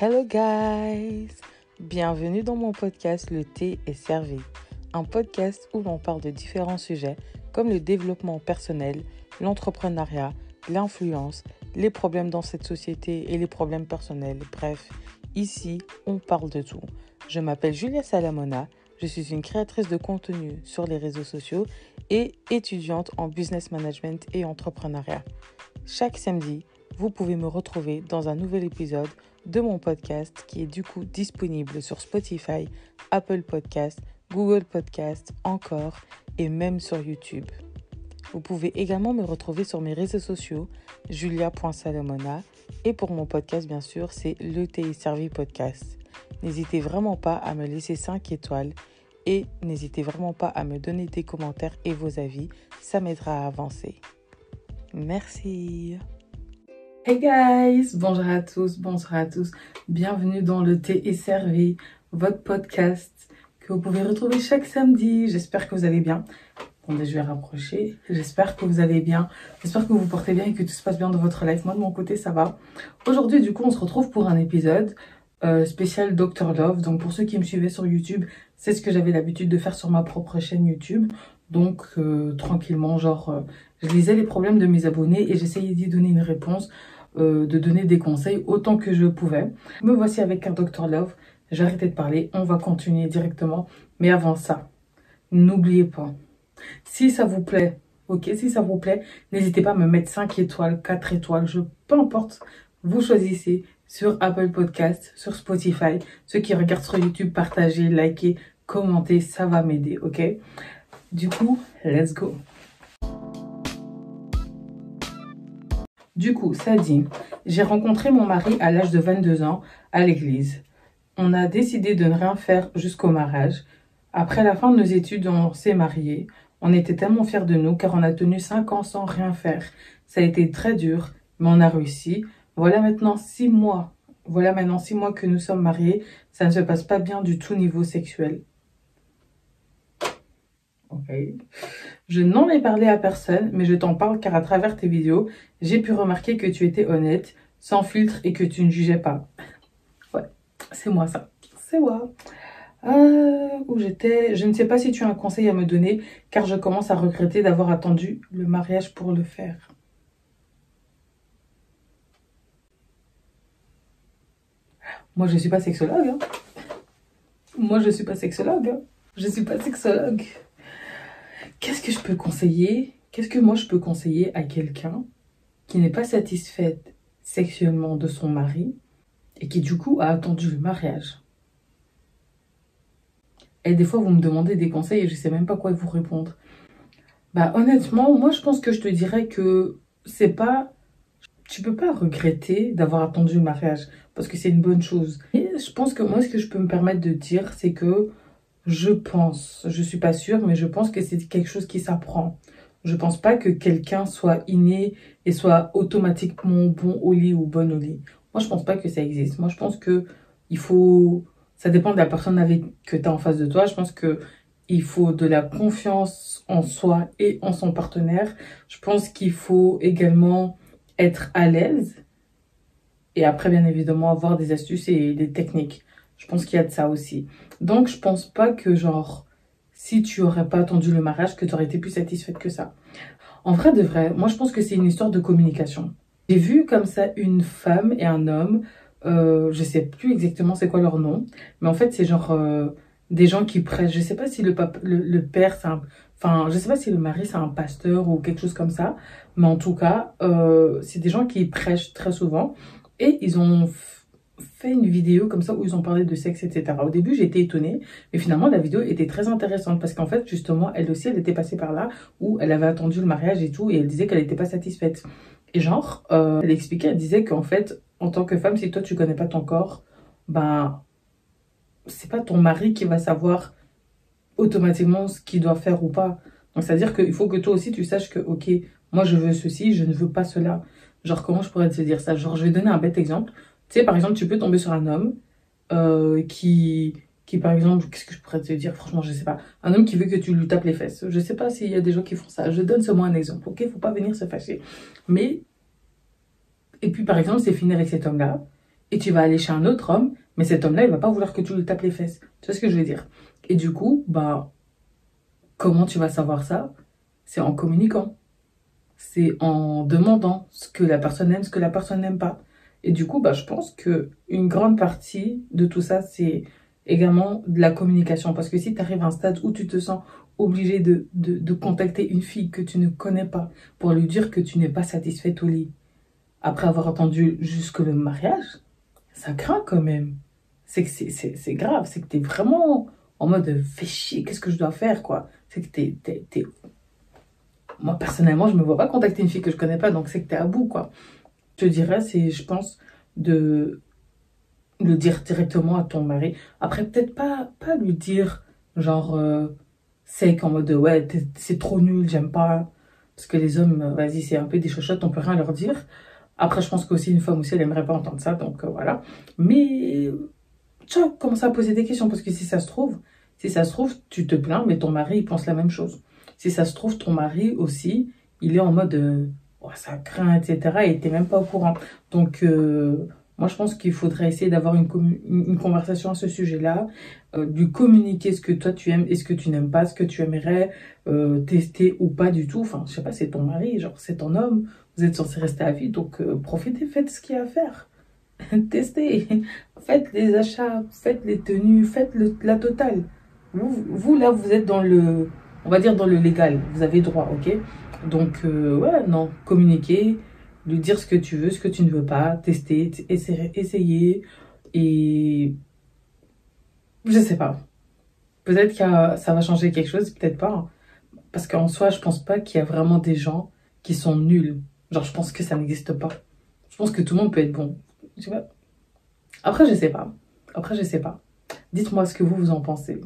Hello guys! Bienvenue dans mon podcast Le thé est servi. Un podcast où l'on parle de différents sujets comme le développement personnel, l'entrepreneuriat, l'influence, les problèmes dans cette société et les problèmes personnels. Bref, ici, on parle de tout. Je m'appelle Julia Salamona, je suis une créatrice de contenu sur les réseaux sociaux et étudiante en business management et entrepreneuriat. Chaque samedi, vous pouvez me retrouver dans un nouvel épisode de mon podcast qui est du coup disponible sur Spotify, Apple Podcast, Google Podcast, encore et même sur YouTube. Vous pouvez également me retrouver sur mes réseaux sociaux, julia.salomona, et pour mon podcast, bien sûr, c'est le TI Servi Podcast. N'hésitez vraiment pas à me laisser 5 étoiles et n'hésitez vraiment pas à me donner des commentaires et vos avis, ça m'aidera à avancer. Merci. Hey guys, bonjour à tous, bonsoir à tous. Bienvenue dans le thé est servi, votre podcast que vous pouvez retrouver chaque samedi. J'espère que vous allez bien. Attendez, je vais rapprocher. J'espère que vous allez bien. J'espère que vous vous portez bien et que tout se passe bien dans votre life. Moi, de mon côté, ça va. Aujourd'hui, du coup, on se retrouve pour un épisode euh, spécial Dr Love. Donc, pour ceux qui me suivaient sur YouTube, c'est ce que j'avais l'habitude de faire sur ma propre chaîne YouTube. Donc, euh, tranquillement, genre, euh, je lisais les problèmes de mes abonnés et j'essayais d'y donner une réponse. Euh, de donner des conseils autant que je pouvais. Me voici avec un Dr Love. J'ai arrêté de parler, on va continuer directement. Mais avant ça, n'oubliez pas, si ça vous plaît, ok, si ça vous plaît, n'hésitez pas à me mettre 5 étoiles, 4 étoiles, je, peu importe, vous choisissez sur Apple Podcast, sur Spotify. Ceux qui regardent sur YouTube, partagez, likez, commentez, ça va m'aider, ok? Du coup, let's go Du coup, ça dit, j'ai rencontré mon mari à l'âge de 22 ans à l'église. On a décidé de ne rien faire jusqu'au mariage. Après la fin de nos études, on s'est mariés. On était tellement fiers de nous car on a tenu 5 ans sans rien faire. Ça a été très dur, mais on a réussi. Voilà maintenant 6 mois. Voilà maintenant 6 mois que nous sommes mariés. Ça ne se passe pas bien du tout niveau sexuel. Je n'en ai parlé à personne, mais je t'en parle car à travers tes vidéos, j'ai pu remarquer que tu étais honnête, sans filtre et que tu ne jugeais pas. Ouais, c'est moi ça. C'est moi. Euh, où j'étais Je ne sais pas si tu as un conseil à me donner, car je commence à regretter d'avoir attendu le mariage pour le faire. Moi, je ne suis pas sexologue. Hein. Moi, je ne suis pas sexologue. Hein. Je ne suis pas sexologue. Qu'est-ce que je peux conseiller? Qu'est-ce que moi je peux conseiller à quelqu'un qui n'est pas satisfaite sexuellement de son mari et qui du coup a attendu le mariage? Et des fois vous me demandez des conseils et je sais même pas quoi vous répondre. Bah honnêtement, moi je pense que je te dirais que c'est pas tu peux pas regretter d'avoir attendu le mariage parce que c'est une bonne chose. Et je pense que moi ce que je peux me permettre de dire c'est que je pense, je suis pas sûre, mais je pense que c'est quelque chose qui s'apprend. Je pense pas que quelqu'un soit inné et soit automatiquement bon au lit ou bonne au lit. Moi, je pense pas que ça existe. Moi, je pense que il faut, ça dépend de la personne avec que tu as en face de toi. Je pense que il faut de la confiance en soi et en son partenaire. Je pense qu'il faut également être à l'aise et après, bien évidemment, avoir des astuces et des techniques. Je pense qu'il y a de ça aussi. Donc, je pense pas que, genre, si tu aurais pas attendu le mariage, que tu aurais été plus satisfaite que ça. En vrai de vrai, moi, je pense que c'est une histoire de communication. J'ai vu comme ça une femme et un homme, euh, je sais plus exactement c'est quoi leur nom, mais en fait, c'est genre euh, des gens qui prêchent. Je sais pas si le, le, père, c'est un... Enfin, je sais pas si le mari, c'est un pasteur ou quelque chose comme ça, mais en tout cas, euh, c'est des gens qui prêchent très souvent. Et ils ont fait une vidéo comme ça où ils ont parlé de sexe, etc. Au début, j'étais étonnée, mais finalement, la vidéo était très intéressante parce qu'en fait, justement, elle aussi, elle était passée par là où elle avait attendu le mariage et tout et elle disait qu'elle n'était pas satisfaite. Et genre, euh, elle expliquait, elle disait qu'en fait, en tant que femme, si toi, tu connais pas ton corps, ben, c'est pas ton mari qui va savoir automatiquement ce qu'il doit faire ou pas. Donc, c'est-à-dire qu'il faut que toi aussi, tu saches que, ok, moi, je veux ceci, je ne veux pas cela. Genre, comment je pourrais te dire ça? Genre, je vais donner un bête exemple. Tu sais, par exemple, tu peux tomber sur un homme euh, qui, qui, par exemple, qu'est-ce que je pourrais te dire? Franchement, je sais pas. Un homme qui veut que tu lui tapes les fesses. Je sais pas s'il y a des gens qui font ça. Je donne seulement un exemple, ok? Faut pas venir se fâcher. Mais, et puis par exemple, c'est fini avec cet homme-là. et tu vas aller chez un autre homme, mais cet homme-là, il va pas vouloir que tu lui tapes les fesses. Tu vois ce que je veux dire? Et du coup, bah, comment tu vas savoir ça? C'est en communiquant. C'est en demandant ce que la personne aime, ce que la personne n'aime pas. Et du coup, bah, je pense que une grande partie de tout ça, c'est également de la communication. Parce que si tu arrives à un stade où tu te sens obligé de, de, contacter une fille que tu ne connais pas pour lui dire que tu n'es pas satisfaite au lit, après avoir attendu jusque le mariage, ça craint quand même. C'est que c'est grave, c'est que tu es vraiment en mode fais chier, qu'est-ce que je dois faire quoi? C'est que t'es, es, Moi personnellement, je me vois pas contacter une fille que je connais pas, donc c'est que tu es à bout quoi. Te dirais, c'est, je pense, de le dire directement à ton mari. Après, peut-être pas, pas lui dire genre euh, sec en mode ouais, c'est trop nul, j'aime pas. Parce que les hommes, vas-y, c'est un peu des chochottes, on peut rien leur dire. Après, je pense qu'aussi une femme aussi, elle aimerait pas entendre ça, donc euh, voilà. Mais tu vois, commencer à poser des questions, parce que si ça se trouve, si ça se trouve, tu te plains, mais ton mari, il pense la même chose. Si ça se trouve, ton mari aussi, il est en mode, euh, ça craint, etc., et t'es même pas au courant. Donc, euh, moi, je pense qu'il faudrait essayer d'avoir une, une, conversation à ce sujet-là, euh, lui communiquer ce que toi tu aimes et ce que tu n'aimes pas, ce que tu aimerais tester ou pas du tout. Enfin, je sais pas, c'est ton mari, genre c'est ton homme, vous êtes censé rester à vie, donc euh, profitez, faites ce qu'il y a à faire. Testez, faites les achats, faites les tenues, faites la totale. Vous, vous, là, vous êtes dans le, on va dire dans le légal, vous avez droit, ok? Donc, euh, ouais, non, communiquer, lui dire ce que tu veux, ce que tu ne veux pas, tester, essayer, essayer et je sais pas. Peut-être que ça va changer quelque chose, peut-être pas. Hein. Parce qu'en soi, je pense pas qu'il y a vraiment des gens qui sont nuls Genre, je pense que ça n'existe pas. Je pense que tout le monde peut être bon. Tu vois? Après, je sais pas. Après, je sais pas. Dites-moi ce que vous, vous en pensez.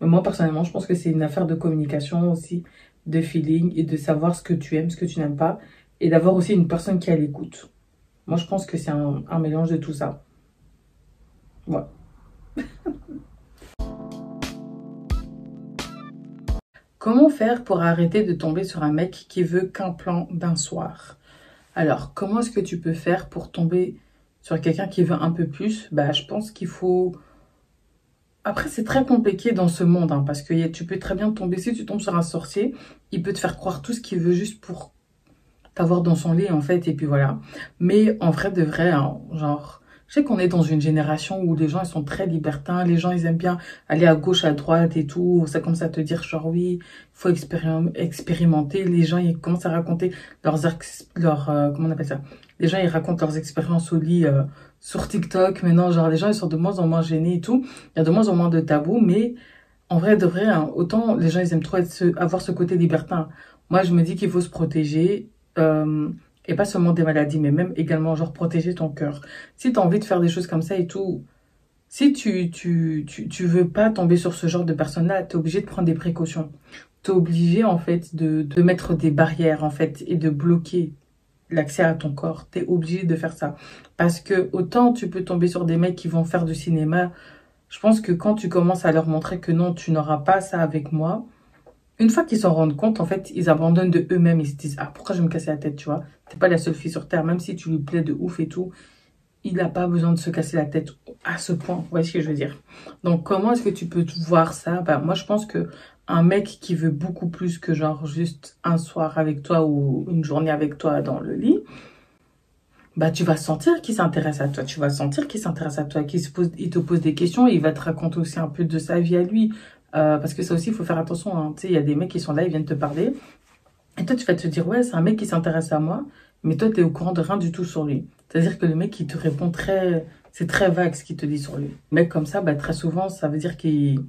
Moi, personnellement, je pense que c'est une affaire de communication aussi, de feeling et de savoir ce que tu aimes, ce que tu n'aimes pas. Et d'avoir aussi une personne qui à l'écoute. Moi, je pense que c'est un, un mélange de tout ça. Voilà. Comment faire pour arrêter de tomber sur un mec qui veut qu'un plan d'un soir? Alors, comment est-ce que tu peux faire pour tomber sur quelqu'un qui veut un peu plus? Bah, je pense qu'il faut... Après, c'est très compliqué dans ce monde, hein, parce que tu peux très bien tomber, si tu tombes sur un sorcier, il peut te faire croire tout ce qu'il veut juste pour t'avoir dans son lit, en fait, et puis voilà. Mais en vrai, de vrai, hein, genre, je sais qu'on est dans une génération où les gens ils sont très libertins, les gens ils aiment bien aller à gauche, à droite et tout. Ça commence à te dire genre oui, il faut expérimenter. Les gens ils commencent à raconter leurs leur euh, comment on appelle ça? Les ils racontent leurs expériences au lit euh, sur TikTok. Maintenant genre les gens ils sont de moins en moins gênés et tout. Il y a de moins en moins de tabous, mais en vrai de vrai, hein, autant les gens ils aiment trop avoir ce côté libertin. Moi je me dis qu'il faut se protéger. Euh, et pas seulement des maladies, mais même également, genre, protéger ton cœur. Si tu as envie de faire des choses comme ça et tout, si tu, tu, tu, tu veux pas tomber sur ce genre de personne-là, tu es obligé de prendre des précautions. Tu es obligé, en fait, de, de mettre des barrières, en fait, et de bloquer l'accès à ton corps. Tu es obligé de faire ça. Parce que autant tu peux tomber sur des mecs qui vont faire du cinéma, je pense que quand tu commences à leur montrer que non, tu n'auras pas ça avec moi, une fois qu'ils s'en rendent compte, en fait, ils abandonnent de eux-mêmes. Ils se disent, ah, pourquoi je vais me casser la tête, tu vois? T'es pas la seule fille sur Terre, même si tu lui plais de ouf et tout. Il n'a pas besoin de se casser la tête à ce point. Vous voyez ce que je veux dire? Donc, comment est-ce que tu peux voir ça? Bah, Moi, je pense que un mec qui veut beaucoup plus que genre juste un soir avec toi ou une journée avec toi dans le lit, bah tu vas sentir qu'il s'intéresse à toi, tu vas sentir qu'il s'intéresse à toi, qu'il pose, il te pose des questions, il va te raconter aussi un peu de sa vie à lui, euh, parce que ça aussi, il faut faire attention. Hein. Tu sais, il y a des mecs qui sont là, ils viennent te parler. Et toi, tu vas te dire, ouais, c'est un mec qui s'intéresse à moi. Mais toi, tu es au courant de rien du tout sur lui. C'est-à-dire que le mec, il te répond très... C'est très vague ce qu'il te dit sur lui. Mec comme ça, bah, très souvent, ça veut dire qu'ils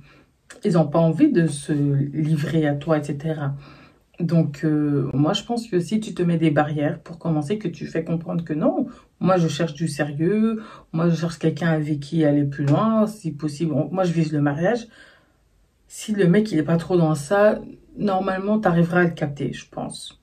ils n'ont pas envie de se livrer à toi, etc. Donc, euh, moi, je pense que si tu te mets des barrières pour commencer, que tu fais comprendre que non, moi, je cherche du sérieux, moi, je cherche quelqu'un avec qui aller plus loin, si possible. Moi, je vise le mariage si le mec il est pas trop dans ça, normalement tu arriveras à le capter, je pense.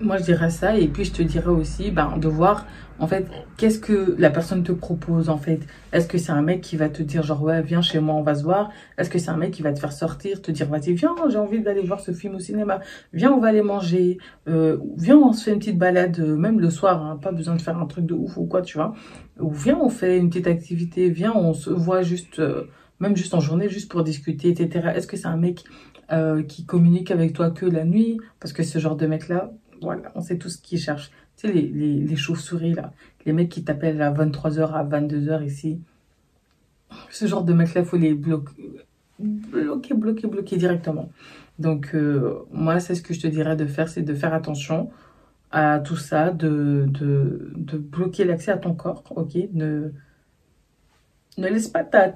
Moi je dirais ça et puis je te dirais aussi ben, de voir En fait, qu'est-ce que la personne te propose, en fait? Est-ce que c'est un mec qui va te dire, genre, ouais, viens chez moi, on va se voir? Est-ce que c'est un mec qui va te faire sortir, te dire, vas-y, viens, j'ai envie d'aller voir ce film au cinéma. Viens, on va aller manger. Euh, viens, on se fait une petite balade, euh, même le soir, hein, pas besoin de faire un truc de ouf ou quoi, tu vois. Ou viens, on fait une petite activité. Viens, on se voit juste, euh, même juste en journée, juste pour discuter, etc. Est-ce que c'est un mec qui communique avec toi que la nuit? Parce que ce genre de mec-là, voilà, on sait tout ce qu'il cherche. Tu sais, les, chauves-souris, là. Les mecs qui t'appellent à 23h, à 22h ici. Ce genre de mecs-là, il faut les bloquer, bloquer, bloquer, bloquer directement. Donc, euh, moi, c'est ce que je te dirais de faire, c'est de faire attention à tout ça, de, bloquer l'accès à ton corps, Ne, laisse pas ta,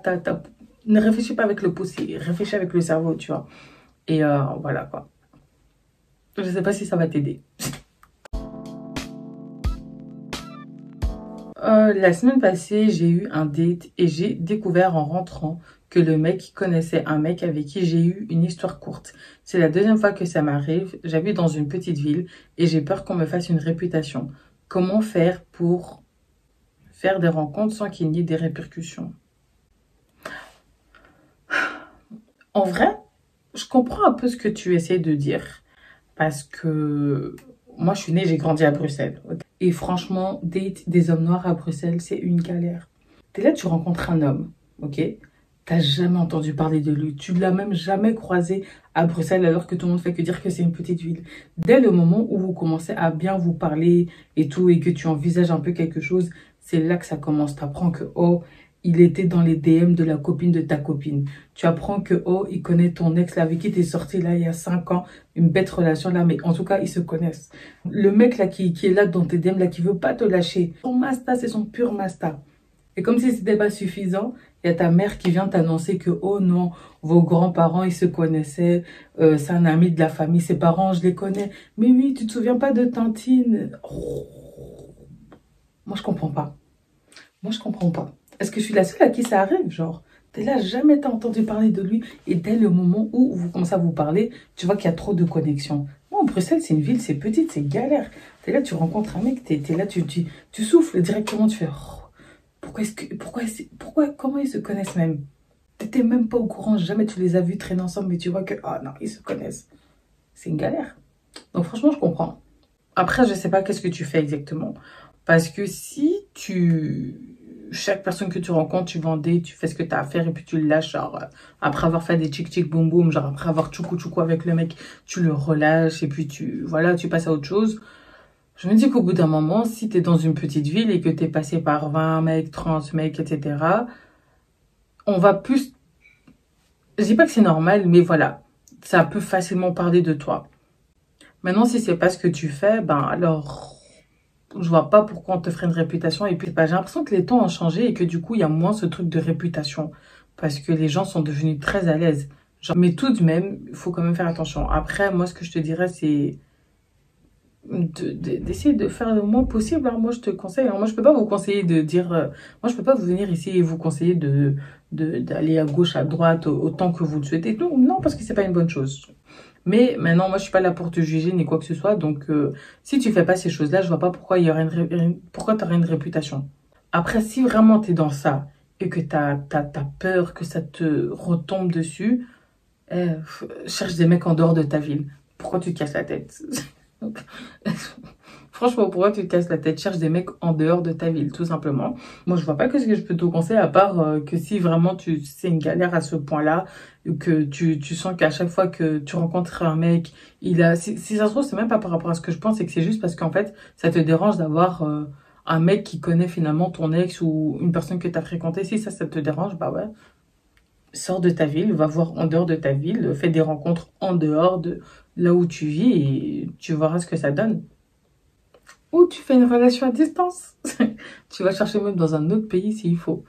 Ne réfléchis pas avec le pouce, réfléchis avec le cerveau, tu vois? Et euh, voilà, quoi. Je ne sais pas si ça va t'aider. Euh, la semaine passée, j'ai eu un date et j'ai découvert en rentrant que le mec connaissait un mec avec qui j'ai eu une histoire courte. C'est la deuxième fois que ça m'arrive. J'habite dans une petite ville et j'ai peur qu'on me fasse une réputation. Comment faire pour faire des rencontres sans qu'il n'y ait des répercussions? En vrai, je comprends un peu ce que tu essaies de dire parce que moi, je suis née, j'ai grandi à Bruxelles. Et franchement, date des hommes noirs à Bruxelles, c'est une galère. T'es là, tu rencontres un homme, ok? T'as jamais entendu parler de lui. Tu l'as même jamais croisé à Bruxelles alors que tout le monde fait que dire que c'est une petite ville. Dès le moment où vous commencez à bien vous parler et tout, et que tu envisages un peu quelque chose, c'est là que ça commence. T'apprends que, oh, il était dans les DM de la copine de ta copine. Tu apprends que, oh, il connaît ton ex là, avec qui t'es sorti là il y a 5 ans, une bête relation là, mais en tout cas, ils se connaissent. Le mec là qui, qui est là dans tes DM là, qui veut pas te lâcher, son masta, c'est son pur masta. Et comme si c'était pas suffisant, il y a ta mère qui vient t'annoncer que, oh non, vos grands-parents, ils se connaissaient, euh, c'est un ami de la famille, ses parents, je les connais. Mais oui, tu te souviens pas de Tantine? Oh. Moi, je comprends pas. Moi, je comprends pas. Est-ce que je suis la seule à qui ça arrive Genre, t'es là, jamais t'as entendu parler de lui. Et dès le moment où vous commencez à vous parler, tu vois qu'il y a trop de connexions. Moi, Bruxelles, c'est une ville, c'est petite, c'est galère. T'es là, tu rencontres un mec, t'es es là, tu, tu, tu, souffles directement, tu fais... Oh, pourquoi est-ce que... Pourquoi, pourquoi, comment ils se connaissent même? T'étais même pas au courant, jamais tu les as vus traîner ensemble, mais tu vois que... Ah non, ils se connaissent. C'est une galère. Donc franchement, je comprends. Après, je sais pas qu'est-ce que tu fais exactement. Parce que si tu chaque personne que tu rencontres, tu vendais, tu fais ce que tu as à faire et puis tu le lâches. Genre, euh, après avoir fait des tchic boum boum, genre après avoir tchoukou tchoukou avec le mec, tu le relâches et puis tu, voilà, tu passes à autre chose. Je me dis qu'au bout d'un moment, si tu es dans une petite ville et que tu es passé par 20 mecs, 30 mecs, etc., on va plus... Je dis pas que c'est normal, mais voilà, ça peut facilement parler de toi. Maintenant, si c'est pas ce que tu fais, ben alors je vois pas pourquoi on te ferait une réputation. Et puis, bah, j'ai l'impression que les temps ont changé et que du coup, il y a moins ce truc de réputation. Parce que les gens sont devenus très à l'aise. Mais tout de même, il faut quand même faire attention. Après, moi, ce que je te dirais, c'est d'essayer de, faire le moins possible. Alors, moi, je te conseille. Alors, moi, je peux pas vous conseiller de dire... Euh, moi, je peux pas vous venir ici et vous conseiller de d'aller à gauche, à droite, autant que vous le souhaitez. Non, non parce que c'est pas une bonne chose. Mais maintenant, moi, je suis pas là pour te juger ni quoi que ce soit. Donc, euh, si tu fais pas ces choses-là, je vois pas pourquoi il y aurait une, pourquoi t'aurais une réputation. Après, si vraiment tu es dans ça et que tu as, peur que ça te retombe dessus, eh, cherche des mecs en dehors de ta ville. Pourquoi tu te casses la tête? Franchement, pourquoi tu te casses la tête? Cherche des mecs en dehors de ta ville, tout simplement. Moi, je vois pas que ce que je peux te conseiller, à part euh, que si vraiment tu c'est une galère à ce point-là, que tu, sens qu'à chaque fois que tu rencontres un mec, il a... Si, ça se trouve, c'est même pas par rapport à ce que je pense, c'est que c'est juste parce qu'en fait, ça te dérange d'avoir euh, un mec qui connaît finalement ton ex ou une personne que tu as fréquentée. Si ça, ça te dérange, bah ouais. Sors de ta ville, va voir en dehors de ta ville, fais des rencontres en dehors de là où tu vis et tu verras ce que ça donne. Ou tu fais une relation à distance. tu vas chercher même dans un autre pays s'il faut.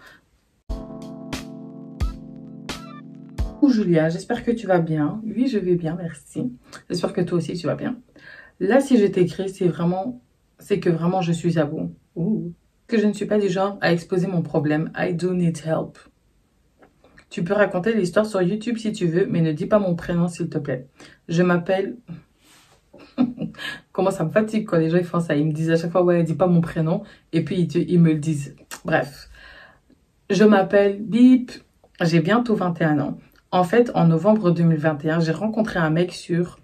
Julia, j'espère que tu vas bien. Oui, je vais bien, merci. J'espère que toi aussi tu vas bien. Là, si je t'écris, c'est vraiment, c'est que vraiment je suis à bout. Que je ne suis pas du genre à exposer mon problème. I do need help. Tu peux raconter l'histoire sur YouTube si tu veux, mais ne dis pas mon prénom s'il te plaît. Je m'appelle... Comment ça me fatigue quand les gens font ça. Ils me disent à chaque fois, ouais, dis pas mon prénom. Et puis ils me le disent. Bref. Je m'appelle Bip. J'ai bientôt 21 ans. En fait, en novembre 2021, j'ai rencontré un mec sur...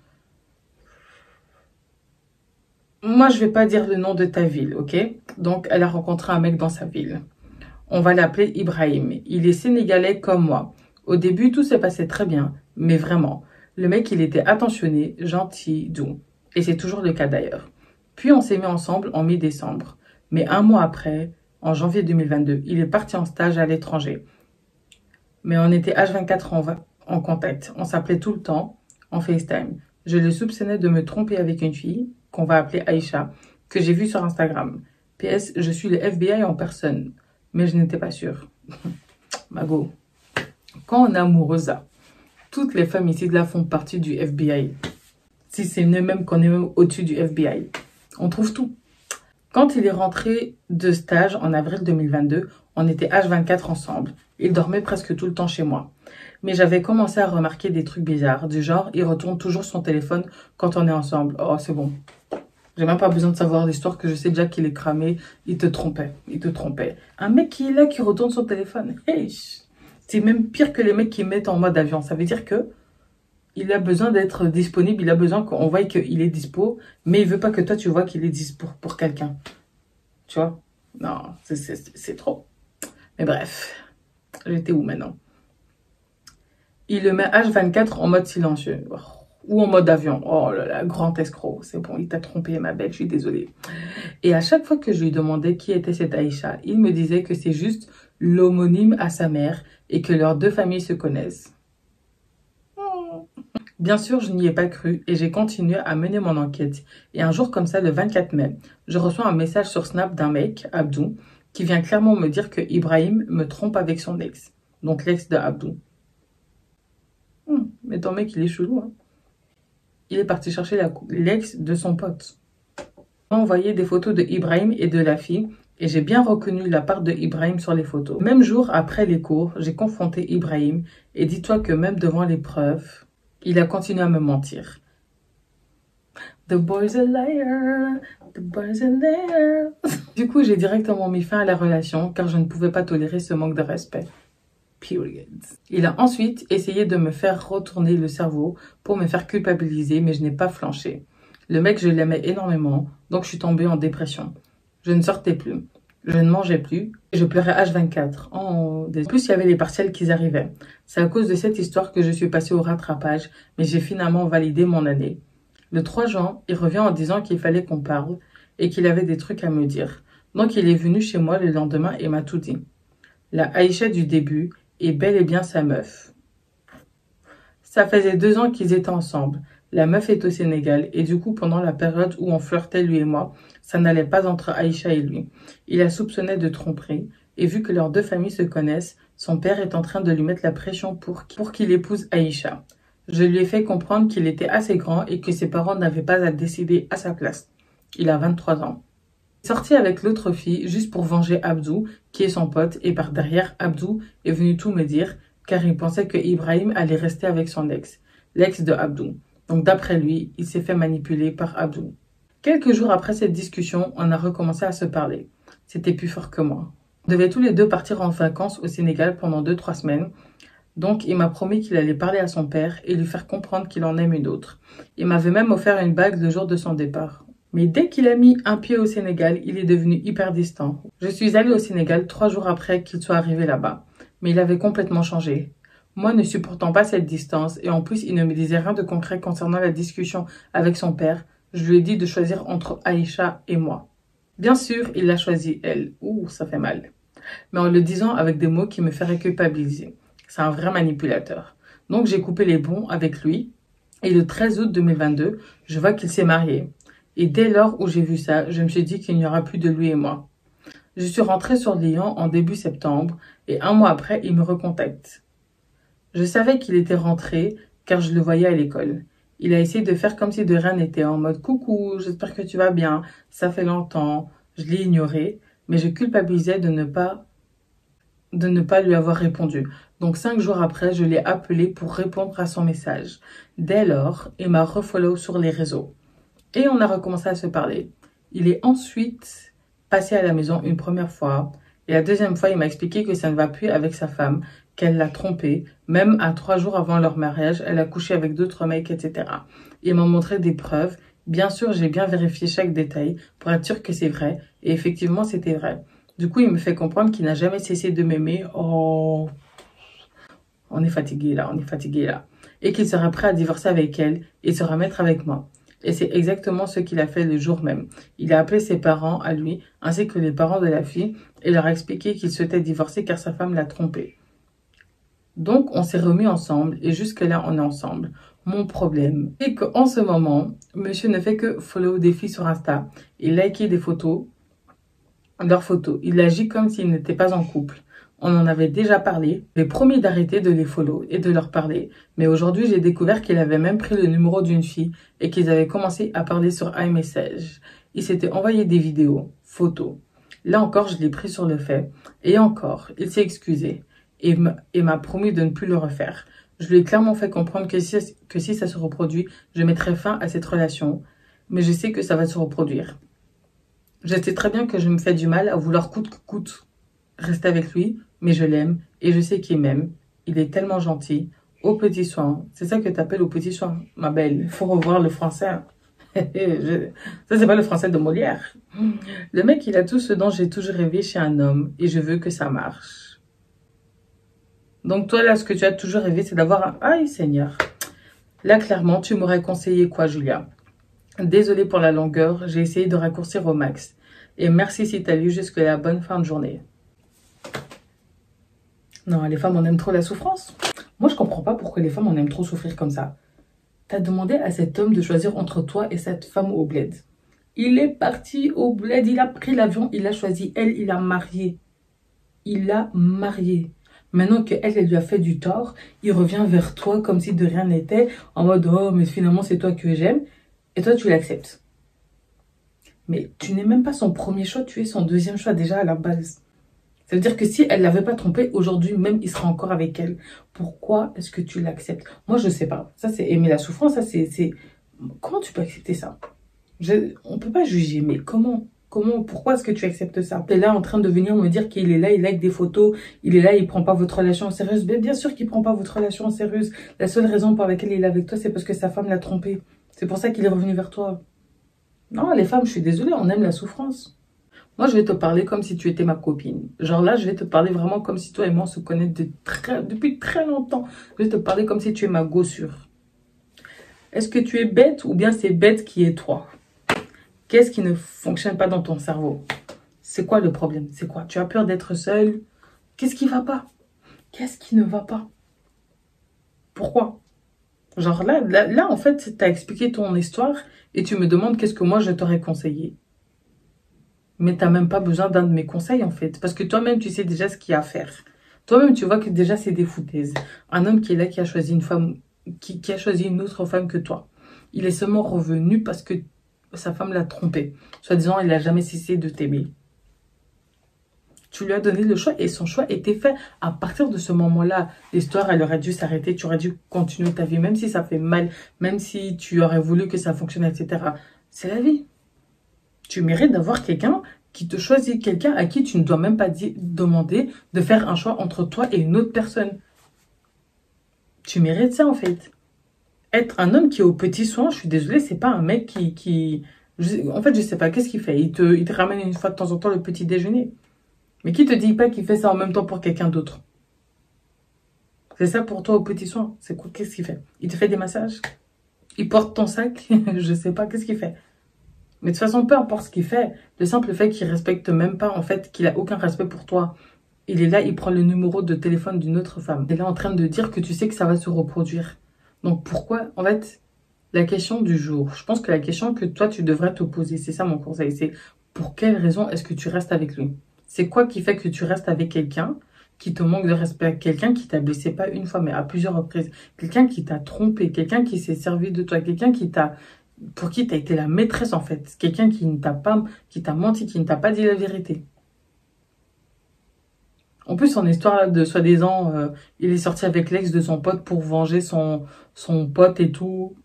Moi, je vais pas dire le nom de ta ville, ok? Donc, elle a rencontré un mec dans sa ville. On va l'appeler Ibrahim. Il est sénégalais comme moi. Au début, tout s'est passé très bien, mais vraiment. Le mec, il était attentionné, gentil, doux. Et c'est toujours le cas d'ailleurs. Puis on s'est mis ensemble en mi-décembre. Mais un mois après, en janvier 2022, il est parti en stage à l'étranger. Mais on était H24 en, en contact. On s'appelait tout le temps en FaceTime. Je le soupçonnais de me tromper avec une fille, qu'on va appeler Aïcha, que j'ai vue sur Instagram. PS, je suis le FBI en personne. Mais je n'étais pas sûre. Mago. Quand on est amoureuse, toutes les femmes ici de là font partie du FBI. Si c'est même qu'on est au-dessus du FBI. On trouve tout. Quand il est rentré de stage en avril 2022, on était H24 ensemble. Il dormait presque tout le temps chez moi. Mais j'avais commencé à remarquer des trucs bizarres, du genre, il retourne toujours son téléphone quand on est ensemble. Oh, c'est bon. J'ai même pas besoin de savoir l'histoire que je sais déjà qu'il est cramé. Il te trompait. Il te trompait. Un mec qui est là, qui retourne son téléphone. C'est même pire que les mecs qui mettent en mode avion. Ça veut dire que il a besoin d'être disponible, il a besoin qu'on voie qu'il est dispo, mais il veut pas que toi tu vois qu'il est dispo pour, quelqu'un. Tu vois? Non, c'est trop. Mais bref, j'étais où maintenant? Il le met H24 en mode silencieux. ou en mode avion. Oh là là, grand escroc. C'est bon, il t'a trompé, ma belle, je suis désolée. Et à chaque fois que je lui demandais qui était cette Aïcha, il me disait que c'est juste l'homonyme à sa mère et que leurs deux familles se connaissent. Bien sûr, je n'y ai pas cru et j'ai continué à mener mon enquête. Et un jour comme ça, le 24 mai, je reçois un message sur Snap d'un mec, Abdou, qui vient clairement me dire que Ibrahim me trompe avec son ex. Donc l'ex de Abdou. Hmm, mais ton mec, il est chelou. Hein. Il est parti chercher l'ex de son pote. M'a envoyé des photos de Ibrahim et de la fille et j'ai bien reconnu la part de Ibrahim sur les photos. Même jour après les cours, j'ai confronté Ibrahim et dis-toi que même devant les preuves, il a continué à me mentir. The boy's a liar, the boy's a liar. du coup, j'ai directement mis fin à la relation car je ne pouvais pas tolérer ce manque de respect. Period. Il a ensuite essayé de me faire retourner le cerveau pour me faire culpabiliser, mais je n'ai pas flanché. Le mec, je l'aimais énormément, donc je suis tombée en dépression. Je ne sortais plus. Je ne mangeais plus. Et je pleurais H24. En plus, il y avait les partiels qui arrivaient. C'est à cause de cette histoire que je suis passée au rattrapage, mais j'ai finalement validé mon année. Le 3 juin, il revient en disant qu'il fallait qu'on parle et qu'il avait des trucs à me dire. Donc il est venu chez moi le lendemain et m'a tout dit. La Aïcha du début est bel et bien sa meuf. Ça faisait deux ans qu'ils étaient ensemble. La meuf est au Sénégal et du coup, pendant la période où on flirtait lui et moi, ça n'allait pas entre Aïcha et lui. Il a soupçonné de tromperie et vu que leurs deux familles se connaissent, son père est en train de lui mettre la pression pour qu'il épouse Aïcha. Je lui ai fait comprendre qu'il était assez grand et que ses parents n'avaient pas à décider à sa place. Il a 23 ans. Sorti avec l'autre fille juste pour venger Abdou, qui est son pote, et par derrière, Abdou est venu tout me dire, car il pensait que Ibrahim allait rester avec son ex, l'ex de Abdou. Donc d'après lui, il s'est fait manipuler par Abdou. Quelques jours après cette discussion, on a recommencé à se parler. C'était plus fort que moi. On devait tous les deux partir en vacances au Sénégal pendant 2-3 semaines. Donc il m'a promis qu'il allait parler à son père et lui faire comprendre qu'il en aime une autre. Il m'avait même offert une bague le jour de son départ. Mais dès qu'il a mis un pied au Sénégal, il est devenu hyper distant. Je suis allée au Sénégal trois jours après qu'il soit arrivé là-bas. Mais il avait complètement changé. Moi ne supportant pas cette distance et en plus il ne me disait rien de concret concernant la discussion avec son père, je lui ai dit de choisir entre Aïcha et moi. Bien sûr, il l'a choisi elle. Ouh, ça fait mal. Mais en le disant avec des mots qui me feraient culpabiliser. C'est un vrai manipulateur. Donc j'ai coupé les bons avec lui. Et le 13 août 2022, je vois qu'il s'est marié. Et dès lors où j'ai vu ça, je me suis dit qu'il n'y aura plus de lui et moi. Je suis rentrée sur Lyon en début septembre et un mois après, il me recontacte. Je savais qu'il était rentré car je le voyais à l'école. Il a essayé de faire comme si de rien n'était, en mode coucou, j'espère que tu vas bien, ça fait longtemps. Je l'ai ignoré, mais je culpabilisais de ne pas de ne pas lui avoir répondu. Donc cinq jours après, je l'ai appelé pour répondre à son message. Dès lors, il m'a refollow sur les réseaux. Et on a recommencé à se parler. Il est ensuite passé à la maison une première fois. Et la deuxième fois, il m'a expliqué que ça ne va plus avec sa femme, qu'elle l'a trompé. Même à trois jours avant leur mariage, elle a couché avec d'autres mecs, etc. Il m'a montré des preuves. Bien sûr, j'ai bien vérifié chaque détail pour être sûr que c'est vrai. Et effectivement, c'était vrai. Du coup, il me fait comprendre qu'il n'a jamais cessé de m'aimer. Oh, on est fatigué là, on est fatigué là. Et qu'il sera prêt à divorcer avec elle et se remettre avec moi. Et c'est exactement ce qu'il a fait le jour même. Il a appelé ses parents à lui, ainsi que les parents de la fille, et leur a expliqué qu'il souhaitait divorcer car sa femme l'a trompé. Donc, on s'est remis ensemble, et jusque-là, on est ensemble. Mon problème est qu'en ce moment, monsieur ne fait que follow des filles sur Insta et liker des photos, leurs photos. Il agit comme s'il n'était pas en couple. On en avait déjà parlé. J'ai promis d'arrêter de les follow et de leur parler. Mais aujourd'hui, j'ai découvert qu'il avait même pris le numéro d'une fille et qu'ils avaient commencé à parler sur iMessage. Il s'était envoyé des vidéos, photos. Là encore, je l'ai pris sur le fait. Et encore, il s'est excusé et m'a promis de ne plus le refaire. Je lui ai clairement fait comprendre que si, que si ça se reproduit, je mettrai fin à cette relation. Mais je sais que ça va se reproduire. Je sais très bien que je me fais du mal à vouloir coûte que coûte rester avec lui, mais je l'aime et je sais qu'il m'aime. Il est tellement gentil. Au petit soin. C'est ça que tu appelles au petit soin, ma belle. Il faut revoir le français. je... Ça, c'est pas le français de Molière. Le mec, il a tout ce dont j'ai toujours rêvé chez un homme et je veux que ça marche. Donc toi, là, ce que tu as toujours rêvé, c'est d'avoir un... Aïe, Seigneur. Là, clairement, tu m'aurais conseillé quoi, Julia? Désolée pour la longueur, j'ai essayé de raccourcir au max. Et merci si tu as lu jusque la bonne fin de journée. Non, les femmes, on aime trop la souffrance. Moi, je comprends pas pourquoi les femmes, on aime trop souffrir comme ça. T'as demandé à cet homme de choisir entre toi et cette femme au bled. Il est parti au bled, il a pris l'avion, il a choisi elle, il a marié. Il a marié. Maintenant qu'elle, elle lui a fait du tort, il revient vers toi comme si de rien n'était, en mode « Oh, mais finalement, c'est toi que j'aime. » Et toi, tu l'acceptes. Mais tu n'es même pas son premier choix, tu es son deuxième choix déjà à la base. Ça veut dire que si elle l'avait pas trompé, aujourd'hui même, il sera encore avec elle. Pourquoi est-ce que tu l'acceptes? Moi, je sais pas. Ça, c'est aimer la souffrance. Ça, c'est... Comment tu peux accepter ça? Je... On peut pas juger, mais comment? Comment, pourquoi est-ce que tu acceptes ça? Tu es là en train de venir me dire qu'il est là, il like des photos, il est là, il prend pas votre relation en sérieuse. Mais bien sûr qu'il prend pas votre relation en sérieuse. La seule raison pour laquelle il est avec toi, c'est parce que sa femme l'a trompé. C'est pour ça qu'il est revenu vers toi. Non, les femmes, je suis désolée, on aime la souffrance. Moi, je vais te parler comme si tu étais ma copine. Genre là, je vais te parler vraiment comme si toi et moi, on se connaît depuis très longtemps. Je vais te parler comme si tu es ma gossure. Est-ce que tu es bête ou bien c'est bête qui est toi? Qu'est-ce qui ne fonctionne pas dans ton cerveau? C'est quoi le problème? C'est quoi? Tu as peur d'être seule? Qu'est-ce qui va pas? Qu'est-ce qui ne va pas? Pourquoi? Genre là, là, en fait, tu as expliqué ton histoire et tu me demandes qu'est-ce que moi je t'aurais conseillé. Mais tu n'as même pas besoin d'un de mes conseils, en fait. Parce que toi-même, tu sais déjà ce qu'il y a à faire. Toi-même, tu vois que déjà, c'est des foutaises. Un homme qui est là, qui a choisi une femme, qui, a choisi une autre femme que toi. Il est seulement revenu parce que sa femme l'a trompé. Soit disant, il n'a jamais cessé de t'aimer. Tu lui as donné le choix et son choix était fait. À partir de ce moment-là, l'histoire, elle aurait dû s'arrêter. Tu aurais dû continuer ta vie, même si ça fait mal, même si tu aurais voulu que ça fonctionne, etc. C'est la vie. Tu mérites d'avoir quelqu'un qui te choisit, quelqu'un à qui tu ne dois même pas demander de faire un choix entre toi et une autre personne. Tu mérites ça en fait. Être un homme qui est au petit soin, je suis désolée, c'est pas un mec qui... qui en fait, je sais pas, qu'est-ce qu'il fait il te, il te ramène une fois de temps en temps le petit déjeuner. Mais qui te dit pas qu'il fait ça en même temps pour quelqu'un d'autre? C'est ça pour toi au petit soin. C'est quoi Qu'est-ce qu'il fait? Il te fait des massages? Il porte ton sac? Je sais pas, qu'est-ce qu'il fait? Mais de toute façon, peu importe ce qu'il fait, le simple fait qu'il respecte même pas, en fait, qu'il a aucun respect pour toi. Il est là, il prend le numéro de téléphone d'une autre femme. Il est là en train de dire que tu sais que ça va se reproduire. Donc pourquoi, en fait, la question du jour, je pense que la question que toi, tu devrais te poser, c'est ça mon conseil, c'est pour quelle raison est-ce que tu restes avec lui? C'est quoi qui fait que tu restes avec quelqu'un qui te manque de respect, quelqu'un qui t'a blessé pas une fois, mais à plusieurs reprises, quelqu'un qui t'a trompé, quelqu'un qui s'est servi de toi, quelqu'un qui t'a pour qui tu as été la maîtresse en fait. Quelqu'un qui ne t'a pas, qui t'a menti, qui ne t'a pas dit la vérité. En plus, son histoire de soi-disant, euh, il est sorti avec l'ex de son pote pour venger son, son pote et tout.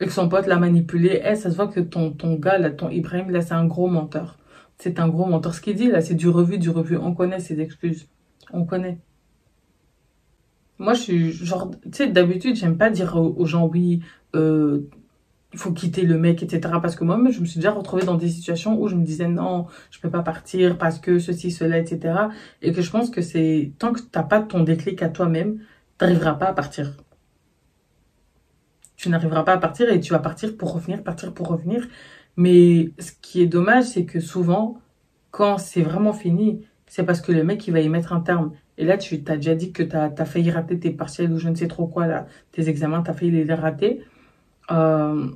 et que son pote l'a manipulé, eh, ça se voit que ton, ton gars, ton Ibrahim, là, c'est un gros menteur. C'est un gros menteur. Ce qu'il dit, là, c'est du revu, du revu. On connaît ses excuses. On connaît. Moi, je suis genre, tu sais, d'habitude, j'aime pas dire aux, gens, oui, euh, il faut quitter le mec, etc. Parce que moi-même, je me suis déjà retrouvée dans des situations où je me disais, non, je peux pas partir parce que ceci, cela, etc. Et que je pense que c'est, tant que t'as pas ton déclic à toi-même, t'arriveras pas à partir tu n'arriveras pas à partir et tu vas partir pour revenir, partir pour revenir. Mais ce qui est dommage, c'est que souvent, quand c'est vraiment fini, c'est parce que le mec, il va y mettre un terme. Et là, tu as déjà dit que tu as, failli rater tes partiels ou je ne sais trop quoi, là, tes examens, tu as failli les rater. Il euh,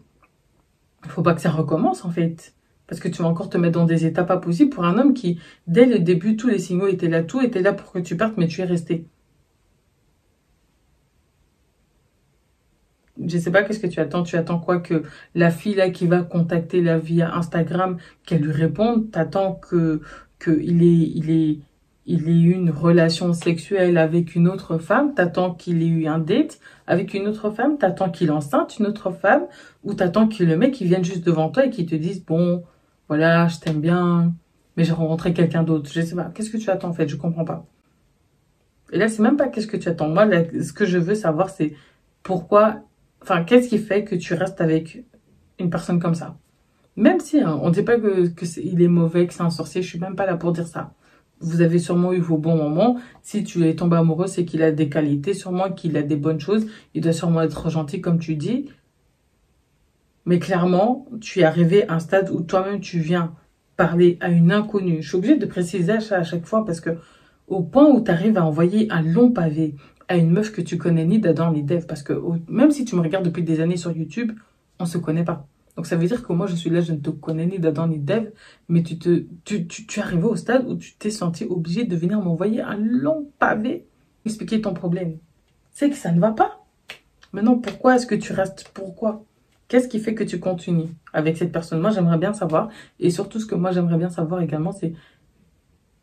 faut pas que ça recommence, en fait. Parce que tu vas encore te mettre dans des étapes pas possibles pour un homme qui, dès le début, tous les signaux étaient là, tout était là pour que tu partes, mais tu es resté. Je sais pas qu'est-ce que tu attends? Tu attends quoi que la fille là qui va contacter la via Instagram, qu'elle lui réponde? T'attends que qu'il ait il est il ait eu une relation sexuelle avec une autre femme? T'attends qu'il ait eu un date avec une autre femme? T'attends qu'il enceinte une autre femme? Ou t'attends que le mec il vienne juste devant toi et qu'il te dise bon voilà je t'aime bien mais j'ai rencontré quelqu'un d'autre. Je sais pas. Qu'est-ce que tu attends en fait? Je comprends pas. Et là c'est même pas qu'est-ce que tu attends. Moi ce que je veux savoir c'est pourquoi Enfin, qu'est-ce qui fait que tu restes avec une personne comme ça? Même si hein, on ne dit pas que, est, est mauvais, que c'est un sorcier, je suis même pas là pour dire ça. Vous avez sûrement eu vos bons moments. Si tu es tombé amoureux, c'est qu'il a des qualités, sûrement qu'il a des bonnes choses. Il doit sûrement être gentil, comme tu dis. Mais clairement, tu es arrivé à un stade où toi-même, tu viens parler à une inconnue. Je suis obligée de préciser ça à chaque fois parce que au point où tu arrives à envoyer un long pavé à une meuf que tu connais ni d'Adam ni d'Eve. Parce que même si tu me regardes depuis des années sur YouTube, on se connaît pas. Donc ça veut dire que moi je suis là, je ne te connais ni d'Adam ni d'Eve, mais tu, te, tu, tu, tu es arrivé au stade où tu t'es senti obligé de venir m'envoyer un long pavé, expliquer ton problème. C'est que ça ne va pas. Maintenant, pourquoi est-ce que tu restes? Pourquoi? Qu'est-ce qui fait que tu continues avec cette personne? Moi, j'aimerais bien savoir. Et surtout, ce que moi, j'aimerais bien savoir également, c'est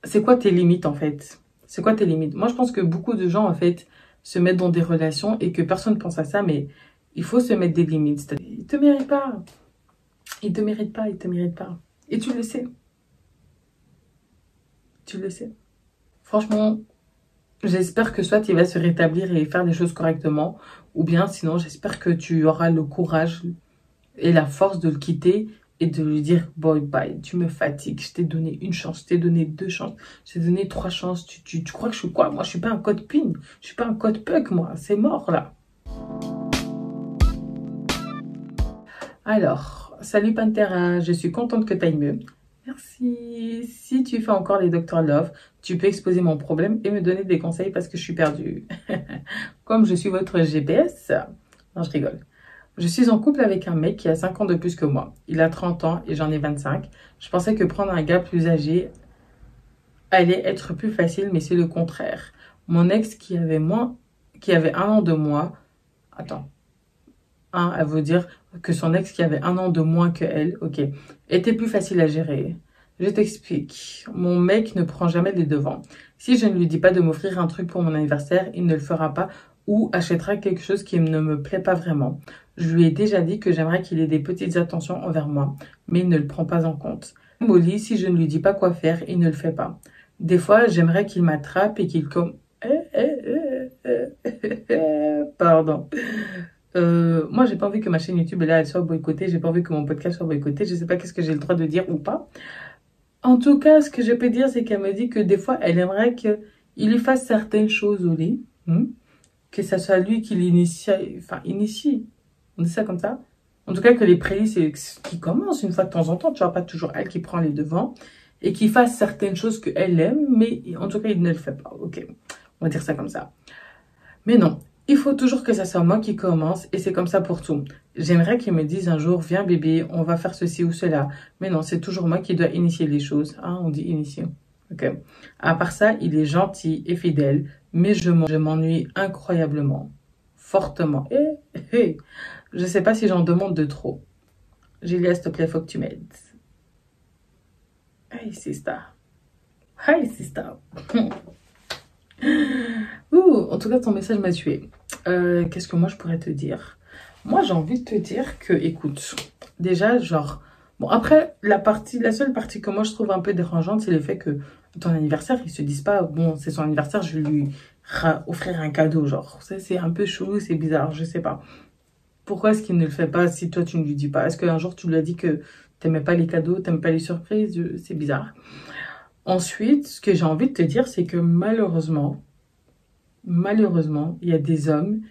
c'est quoi tes limites, en fait? C'est quoi tes limites? Moi, je pense que beaucoup de gens, en fait, se mettent dans des relations et que personne ne pense à ça, mais il faut se mettre des limites. Il te mérite pas. Il te mérite pas, il te mérite pas. Et tu le sais. Tu le sais. Franchement, j'espère que soit il va se rétablir et faire des choses correctement, ou bien sinon, j'espère que tu auras le courage et la force de le quitter et de lui dire boy bye, tu me fatigues, je t'ai donné une chance, je t'ai donné deux chances, je t'ai donné trois chances, tu, tu, tu, crois que je suis quoi? Moi, je suis pas un code PIN, je suis pas un code PUC, moi, c'est mort là. Alors, salut Pantera, je suis contente que tu ailles mieux. Merci. Si tu fais encore les Dr Love, tu peux exposer mon problème et me donner des conseils parce que je suis perdue. Comme je suis votre GPS. Non, je rigole. Je suis en couple avec un mec qui a 5 ans de plus que moi. Il a 30 ans et j'en ai 25. Je pensais que prendre un gars plus âgé allait être plus facile, mais c'est le contraire. Mon ex qui avait moins, qui avait un an de moins, attends, un, elle veut dire que son ex qui avait un an de moins que elle, ok, était plus facile à gérer. Je t'explique. Mon mec ne prend jamais les devants. Si je ne lui dis pas de m'offrir un truc pour mon anniversaire, il ne le fera pas ou achètera quelque chose qui ne me plaît pas vraiment. Je lui ai déjà dit que j'aimerais qu'il ait des petites attentions envers moi, mais il ne le prend pas en compte. Molly, si je ne lui dis pas quoi faire, il ne le fait pas. Des fois, j'aimerais qu'il m'attrape et qu'il comme... Pardon. Euh, moi, j'ai pas envie que ma chaîne YouTube là, elle soit boycottée. J'ai pas envie que mon podcast soit boycotté. Je sais pas qu'est-ce que j'ai le droit de dire ou pas. En tout cas, ce que je peux dire, c'est qu'elle me dit que des fois, elle aimerait qu'il lui fasse certaines choses au lit. Hmm, que ça soit lui qui l'initie, enfin, initie. On dit ça comme ça En tout cas, que les prélices, qui commence une fois de temps en temps. Tu vois, pas toujours elle qui prend les devants. Et qui fasse certaines choses qu'elle aime, mais en tout cas, il ne le fait pas. Ok, on va dire ça comme ça. Mais non, il faut toujours que ça soit moi qui commence et c'est comme ça pour tout. J'aimerais qu'il me dise un jour, viens bébé, on va faire ceci ou cela. Mais non, c'est toujours moi qui dois initier les choses. Hein, on dit initier. Ok. À part ça, il est gentil et fidèle, mais je m'ennuie incroyablement, fortement. Et, eh, eh, je sais pas si j'en demande de trop. Julia, s'il te plaît, faut que tu m'aides. Hey, sister. Hey, sister. Ouh, en tout cas, ton message m'a tué. Euh, qu'est-ce que moi, je pourrais te dire? Moi, j'ai envie de te dire que, écoute, déjà, genre... Bon, après, la partie, la seule partie que moi, je trouve un peu dérangeante, c'est le fait que ton anniversaire, ils se disent pas, bon, c'est son anniversaire, je vais lui offrir un cadeau, genre. C'est un peu chelou, c'est bizarre, je sais pas. Pourquoi est-ce qu'il ne le fait pas si toi, tu ne lui dis pas? Est-ce qu'un jour, tu lui as dit que t'aimais pas les cadeaux, t'aimes pas les surprises? C'est bizarre. Ensuite, ce que j'ai envie de te dire, c'est que malheureusement, malheureusement, il y a des hommes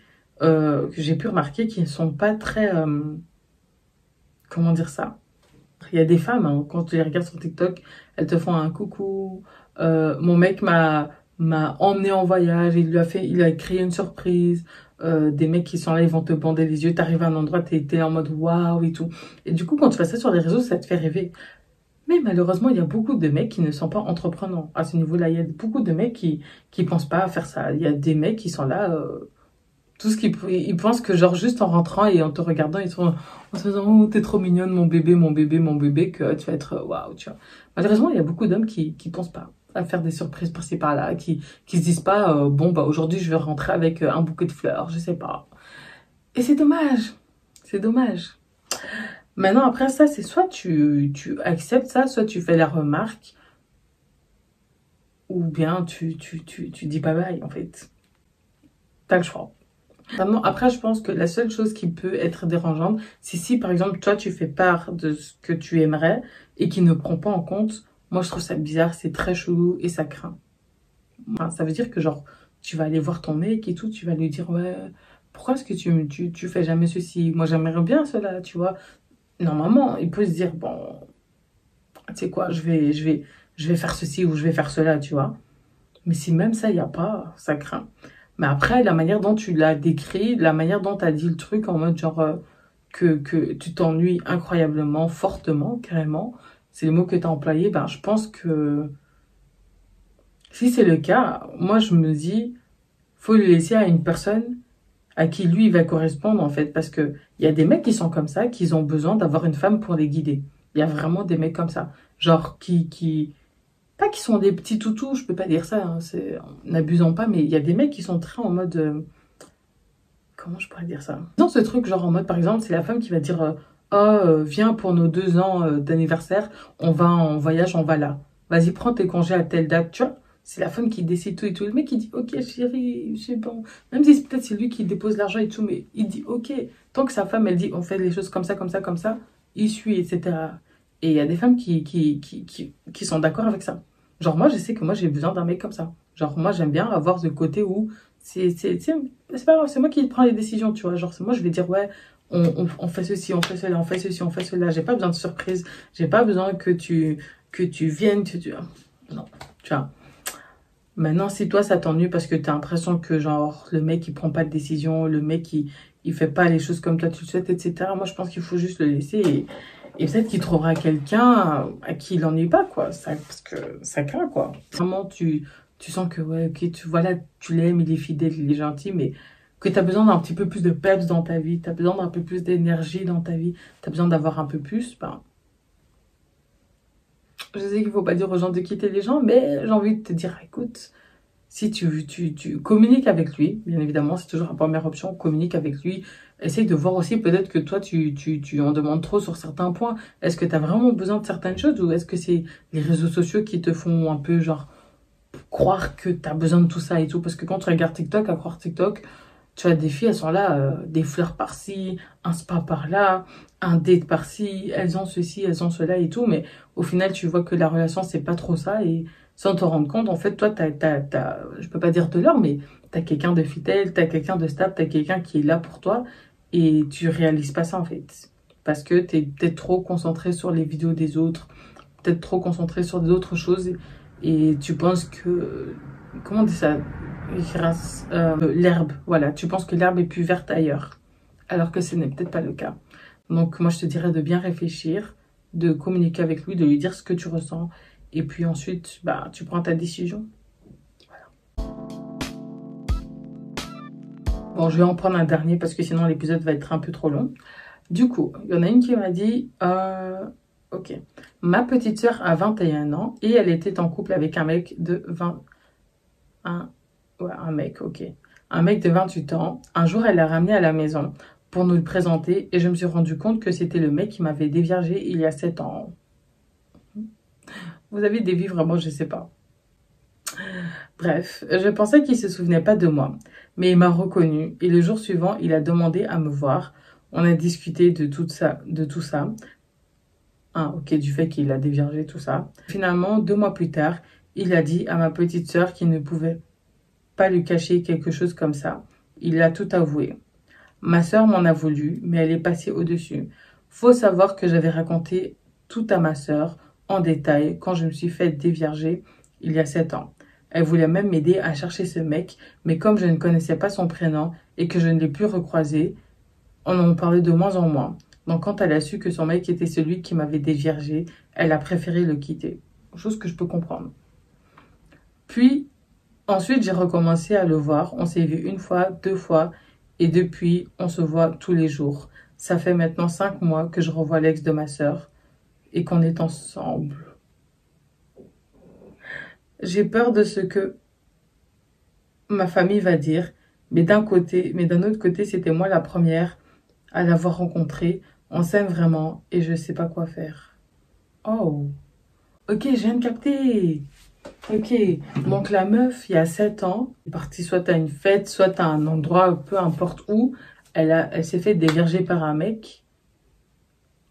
euh, que j'ai pu remarquer qui ne sont pas très... Euh, comment dire ça? Il y a des femmes, hein, quand tu les regardes sur TikTok, elles te font un coucou. Euh, mon mec m'a m'a emmené en voyage, il lui a fait, il a créé une surprise. des mecs qui sont là, ils vont te bander les yeux, t'arrives à un endroit, t'es es en mode waouh et tout. Et du coup, quand tu fais ça sur les réseaux, ça te fait rêver. Mais malheureusement, il y a beaucoup de mecs qui ne sont pas entreprenants. À ce niveau-là, il y a beaucoup de mecs qui qui pensent pas à faire ça. Il y a des mecs qui sont là, euh, tout ce qu'ils ils pensent que genre juste en rentrant et en te regardant, ils sont en se disant oh t'es trop mignonne mon bébé, mon bébé, mon bébé, que tu vas être waouh, tu vois. Malheureusement, il y a beaucoup d'hommes qui qui pensent pas à faire des surprises par-ci par-là, qui qui se disent pas euh, bon bah aujourd'hui je vais rentrer avec euh, un bouquet de fleurs, je sais pas. Et c'est dommage, c'est dommage. Maintenant, après ça, c'est soit tu, tu acceptes ça, soit tu fais la remarque, ou bien tu, tu, tu, tu dis bye bye, en fait. T'as le choix. Après, je pense que la seule chose qui peut être dérangeante, c'est si, par exemple, toi, tu fais part de ce que tu aimerais et qui ne prend pas en compte. Moi, je trouve ça bizarre, c'est très chelou et ça craint. ça veut dire que, genre, tu vas aller voir ton mec et tout, tu vas lui dire, ouais, pourquoi est-ce que tu, tu, tu fais jamais ceci? Moi, j'aimerais bien cela, tu vois normalement, il peut se dire, bon, tu sais quoi, je vais, je, vais, je vais faire ceci ou je vais faire cela, tu vois. Mais si même ça, il n'y a pas, ça craint. Mais après, la manière dont tu l'as décrit, la manière dont tu as dit le truc en mode genre euh, que, que tu t'ennuies incroyablement, fortement, carrément, c'est le mot que tu as employé, ben, je pense que si c'est le cas, moi je me dis, faut le laisser à une personne à qui lui il va correspondre en fait. Parce que il y a des mecs qui sont comme ça qui ont besoin d'avoir une femme pour les guider. Il y a vraiment des mecs comme ça. Genre qui qui pas qui sont des petits toutous je peux pas dire ça hein, c'est pas mais il y a des mecs qui sont très en mode euh, comment je pourrais dire ça? Dans ce truc genre en mode par exemple c'est la femme qui va dire euh, oh euh, viens pour nos deux ans d'anniversaire on va en voyage on va là vas-y prends tes congés à telle date tu vois c'est la femme qui décide tout et tout. Le mec, il dit, ok, chérie, sais pas. Même si peut-être c'est lui qui dépose l'argent et tout, mais il dit, ok. Tant que sa femme, elle dit, on fait les choses comme ça, comme ça, comme ça, il suit, etc. Et il y a des femmes qui, qui, qui, qui, qui sont d'accord avec ça. Genre, moi, je sais que moi, j'ai besoin d'un mec comme ça. Genre, moi, j'aime bien avoir ce côté où c'est pas grave, c'est moi qui prends les décisions, tu vois. Genre, moi, je vais dire, ouais, on, fait ceci, on fait cela, on fait ceci, on fait cela. J'ai pas besoin de surprise. J'ai pas besoin que tu, que tu viennes, tu, tu... Non, tu vois. Maintenant, si toi, ça t'ennuie parce que tu as l'impression que, genre, le mec, il prend pas de décision, le mec, il, il fait pas les choses comme toi tu le souhaites, etc. Moi, je pense qu'il faut juste le laisser et, et peut-être qu'il trouvera quelqu'un à qui il n'ennuie pas, quoi. Ça, parce que ça craint, quoi. Vraiment, tu, tu sens que, ouais, ok, tu, voilà, tu l'aimes, il est fidèle, il est gentil, mais que tu as besoin d'un petit peu plus de peps dans ta vie, tu as besoin d'un peu plus d'énergie dans ta vie, tu as besoin d'avoir un peu plus, ben, je sais qu'il ne faut pas dire aux gens de quitter les gens, mais j'ai envie de te dire, écoute, si tu, tu, tu communiques avec lui, bien évidemment, c'est toujours la première option, communique avec lui. Essaye de voir aussi peut-être que toi, tu, tu, tu en demandes trop sur certains points. Est-ce que tu as vraiment besoin de certaines choses ou est-ce que c'est les réseaux sociaux qui te font un peu genre croire que tu as besoin de tout ça et tout? Parce que quand tu regardes TikTok, à croire TikTok, tu as des filles, elles sont là, euh, des fleurs par-ci, un spa par-là, un date par-ci, elles ont ceci, elles ont cela et tout, mais au final, tu vois que la relation, c'est pas trop ça, et sans te rendre compte, en fait, toi, t'as, t'as, t'as, je peux pas dire de l'heure, mais t'as quelqu'un de fidèle, t'as quelqu'un de stable, t'as quelqu'un qui est là pour toi, et tu réalises pas ça, en fait. Parce que t'es peut-être trop concentré sur les vidéos des autres, peut-être trop concentré sur d'autres choses, et tu penses que, comment on dit ça? Euh, l'herbe, voilà, tu penses que l'herbe est plus verte ailleurs, alors que ce n'est peut-être pas le cas. Donc moi je te dirais de bien réfléchir, de communiquer avec lui, de lui dire ce que tu ressens, et puis ensuite, bah, tu prends ta décision. Bon, je vais en prendre un dernier parce que sinon l'épisode va être un peu trop long. Du coup, il y en a une qui m'a dit, euh, ok, ma petite soeur a 21 ans et elle était en couple avec un mec de 20, un, ouais, un mec, ok, un mec de 28 ans. Un jour, elle l'a ramené à la maison pour nous le présenter et je me suis rendu compte que c'était le mec qui m'avait déviergé il y a 7 ans. Vous avez des vies vraiment, je sais pas. Bref, je pensais qu'il se souvenait pas de moi, mais il m'a reconnu et le jour suivant, il a demandé à me voir. On a discuté de tout ça, de tout ça. Ah, ok, du fait qu'il a déviergé tout ça. Finalement, deux mois plus tard, il a dit à ma petite sœur qu'il ne pouvait pas lui cacher quelque chose comme ça. Il a tout avoué. Ma sœur m'en a voulu, mais elle est passée au-dessus. Faut savoir que j'avais raconté tout à ma sœur en détail quand je me suis fait dévierger il y a sept ans. Elle voulait même m'aider à chercher ce mec, mais comme je ne connaissais pas son prénom et que je ne l'ai plus recroisé, on en parlait de moins en moins. Donc quand elle a su que son mec était celui qui m'avait déviergé, elle a préféré le quitter. Chose que je peux comprendre. Puis, ensuite, j'ai recommencé à le voir. On s'est vu une fois, deux fois, et depuis, on se voit tous les jours. Ça fait maintenant cinq mois que je revois l'ex de ma sœur et qu'on est ensemble. J'ai peur de ce que ma famille va dire, mais d'un côté, mais d'un autre côté, c'était moi la première à l'avoir rencontré. On s'aime vraiment et je sais pas quoi faire. Oh, ok, je viens de capter. Ok, donc la meuf, il y a 7 ans, est partie soit à une fête, soit à un endroit, peu importe où, elle, elle s'est fait déverger par un mec.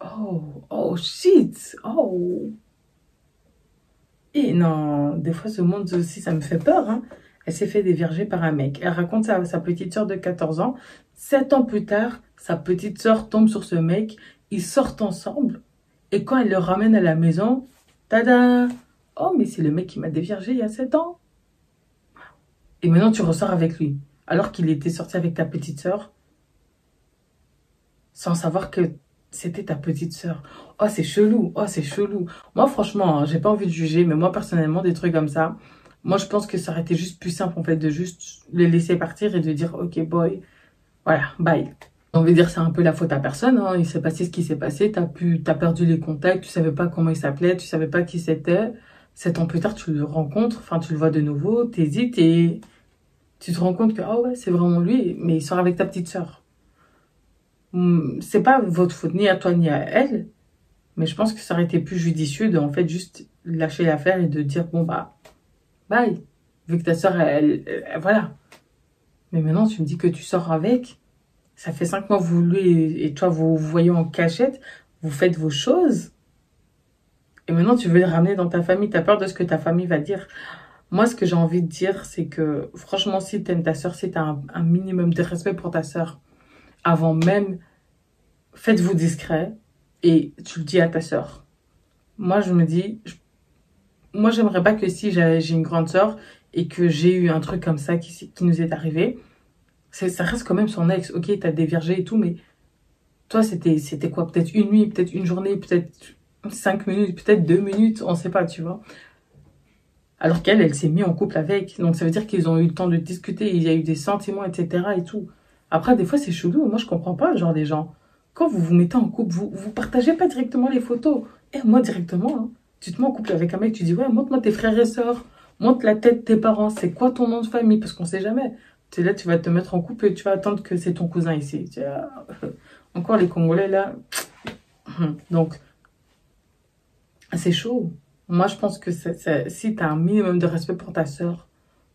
Oh, oh shit, oh. Et non, des fois ce monde aussi, ça me fait peur. Hein. Elle s'est fait déverger par un mec. Elle raconte ça à sa petite soeur de 14 ans. 7 ans plus tard, sa petite soeur tombe sur ce mec. Ils sortent ensemble. Et quand elle le ramène à la maison, tada Oh, mais c'est le mec qui m'a déviergé il y a 7 ans. Et maintenant, tu ressors avec lui. Alors qu'il était sorti avec ta petite sœur. Sans savoir que c'était ta petite sœur. Oh, c'est chelou. Oh, c'est chelou. Moi, franchement, hein, j'ai pas envie de juger. Mais moi, personnellement, des trucs comme ça, moi, je pense que ça aurait été juste plus simple, en fait, de juste les laisser partir et de dire, OK, boy, voilà, bye. On veut dire c'est un peu la faute à personne. Hein. Il s'est passé ce qui s'est passé. T'as pu, as perdu les contacts. Tu savais pas comment il s'appelait. Tu savais pas qui c'était. Sept ans plus tard, tu le rencontres, enfin, tu le vois de nouveau, t'hésites et tu te rends compte que, ah ouais, c'est vraiment lui, mais il sort avec ta petite sœur. Hmm, c'est pas votre faute, ni à toi, ni à elle, mais je pense que ça aurait été plus judicieux de, en fait, juste lâcher l'affaire et de dire, bon, bah, bye. Vu que ta sœur, elle, voilà. Mais maintenant, tu me dis que tu sors avec. Ça fait cinq mois vous lui et toi, vous vous voyez en cachette. Vous faites vos choses. Et maintenant, tu veux le ramener dans ta famille. Tu as peur de ce que ta famille va dire. Moi, ce que j'ai envie de dire, c'est que franchement, si tu aimes ta soeur, si tu as un, minimum de respect pour ta soeur, avant même, faites-vous discret et tu le dis à ta soeur. Moi, je me dis, moi, j'aimerais pas que si j'ai une grande soeur et que j'ai eu un truc comme ça qui, nous est arrivé, ça reste quand même son ex. Ok, t'as déviergé et tout, mais toi, c'était quoi? Peut-être une nuit, peut-être une journée, peut-être 5 minutes, peut-être 2 minutes, on sait pas, tu vois. Alors qu'elle, elle, s'est mise en couple avec. Donc ça veut dire qu'ils ont eu le temps de discuter, il y a eu des sentiments, etc. et tout. Après, des fois, c'est chelou. Moi, je comprends pas, genre, des gens. Quand vous vous mettez en couple, vous vous partagez pas directement les photos. Et moi, directement, hein, tu te mets en couple avec un mec, tu dis, ouais, montre-moi tes frères et sœurs, montre la tête de tes parents, c'est quoi ton nom de famille, parce qu'on sait jamais. Tu là, tu vas te mettre en couple et tu vas attendre que c'est ton cousin ici. Encore les Congolais, là. Donc, c'est chaud. Moi, je pense que si tu as un minimum de respect pour ta soeur,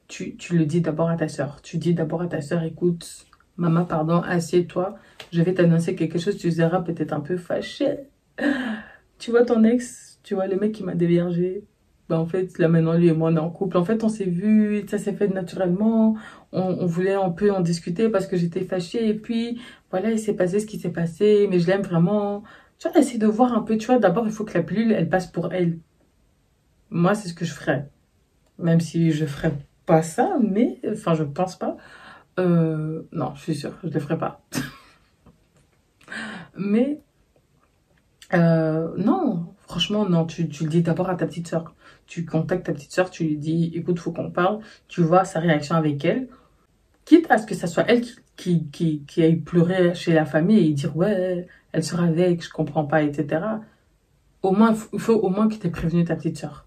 tu, le dis d'abord à ta soeur. Tu dis d'abord à ta soeur, écoute, maman, pardon, assieds-toi. Je vais t'annoncer quelque chose, tu seras peut-être un peu fâché. Tu vois ton ex, tu vois le mec qui m'a déviergé. Ben, en fait, là maintenant, lui et moi, on est en couple. En fait, on s'est vu, ça s'est fait naturellement. On, on, voulait un peu en discuter parce que j'étais fâchée. Et puis, voilà, il s'est passé ce qui s'est passé. Mais je l'aime vraiment. Tu vois, essayer de voir un peu, tu vois, d'abord, il faut que la pilule, elle passe pour elle. Moi, c'est ce que je ferais. Même si je ferais pas ça, mais, enfin, je pense pas. Euh, non, je suis sûre, je le ferai pas. mais, euh, non, franchement, non, tu, le dis d'abord à ta petite soeur. Tu contactes ta petite soeur, tu lui dis, écoute, faut qu'on parle. Tu vois sa réaction avec elle. Quitte à ce que ça soit elle qui, qui, qui, qui aille pleurer chez la famille et dire, ouais, elle sera avec, je comprends pas, etc. Au moins, il faut au moins que tu aies prévenu ta petite soeur.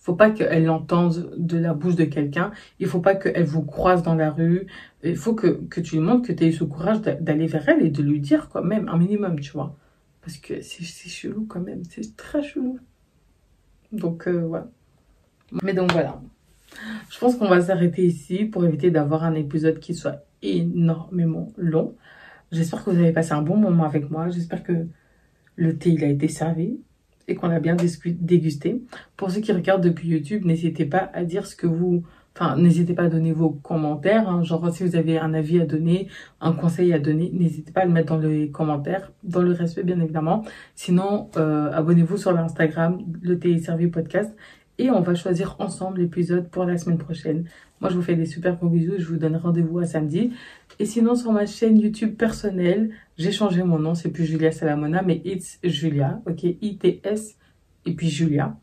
Faut pas qu'elle l'entende de la bouche de quelqu'un. Il faut pas qu'elle vous croise dans la rue. Il faut que, que tu lui montres que tu as eu ce courage d'aller vers elle et de lui dire quand même un minimum, tu vois. Parce que c'est chelou quand même. C'est très chelou. Donc, euh, voilà. Mais donc, voilà. Je pense qu'on va s'arrêter ici pour éviter d'avoir un épisode qui soit énormément long. J'espère que vous avez passé un bon moment avec moi. J'espère que le thé, il a été servi qu'on a bien dégusté. Pour ceux qui regardent depuis YouTube, n'hésitez pas à dire ce que vous... Enfin, n'hésitez pas à donner vos commentaires. Hein. Genre, si vous avez un avis à donner, un conseil à donner, n'hésitez pas à le mettre dans les commentaires, dans le respect, bien évidemment. Sinon, euh, abonnez-vous sur l'Instagram, le thé servi podcast. Et on va choisir ensemble l'épisode pour la semaine prochaine. Moi, je vous fais des super gros bisous je vous donne rendez-vous à samedi. Et sinon, sur ma chaîne YouTube personnelle, j'ai changé mon nom. C'est plus Julia Salamona, mais It's Julia. Ok, I-T-S et puis Julia.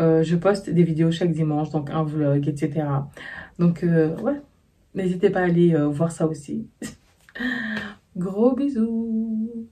Euh, je poste des vidéos chaque dimanche, donc un vlog, etc. Donc, euh, ouais, n'hésitez pas à aller euh, voir ça aussi. Gros bisous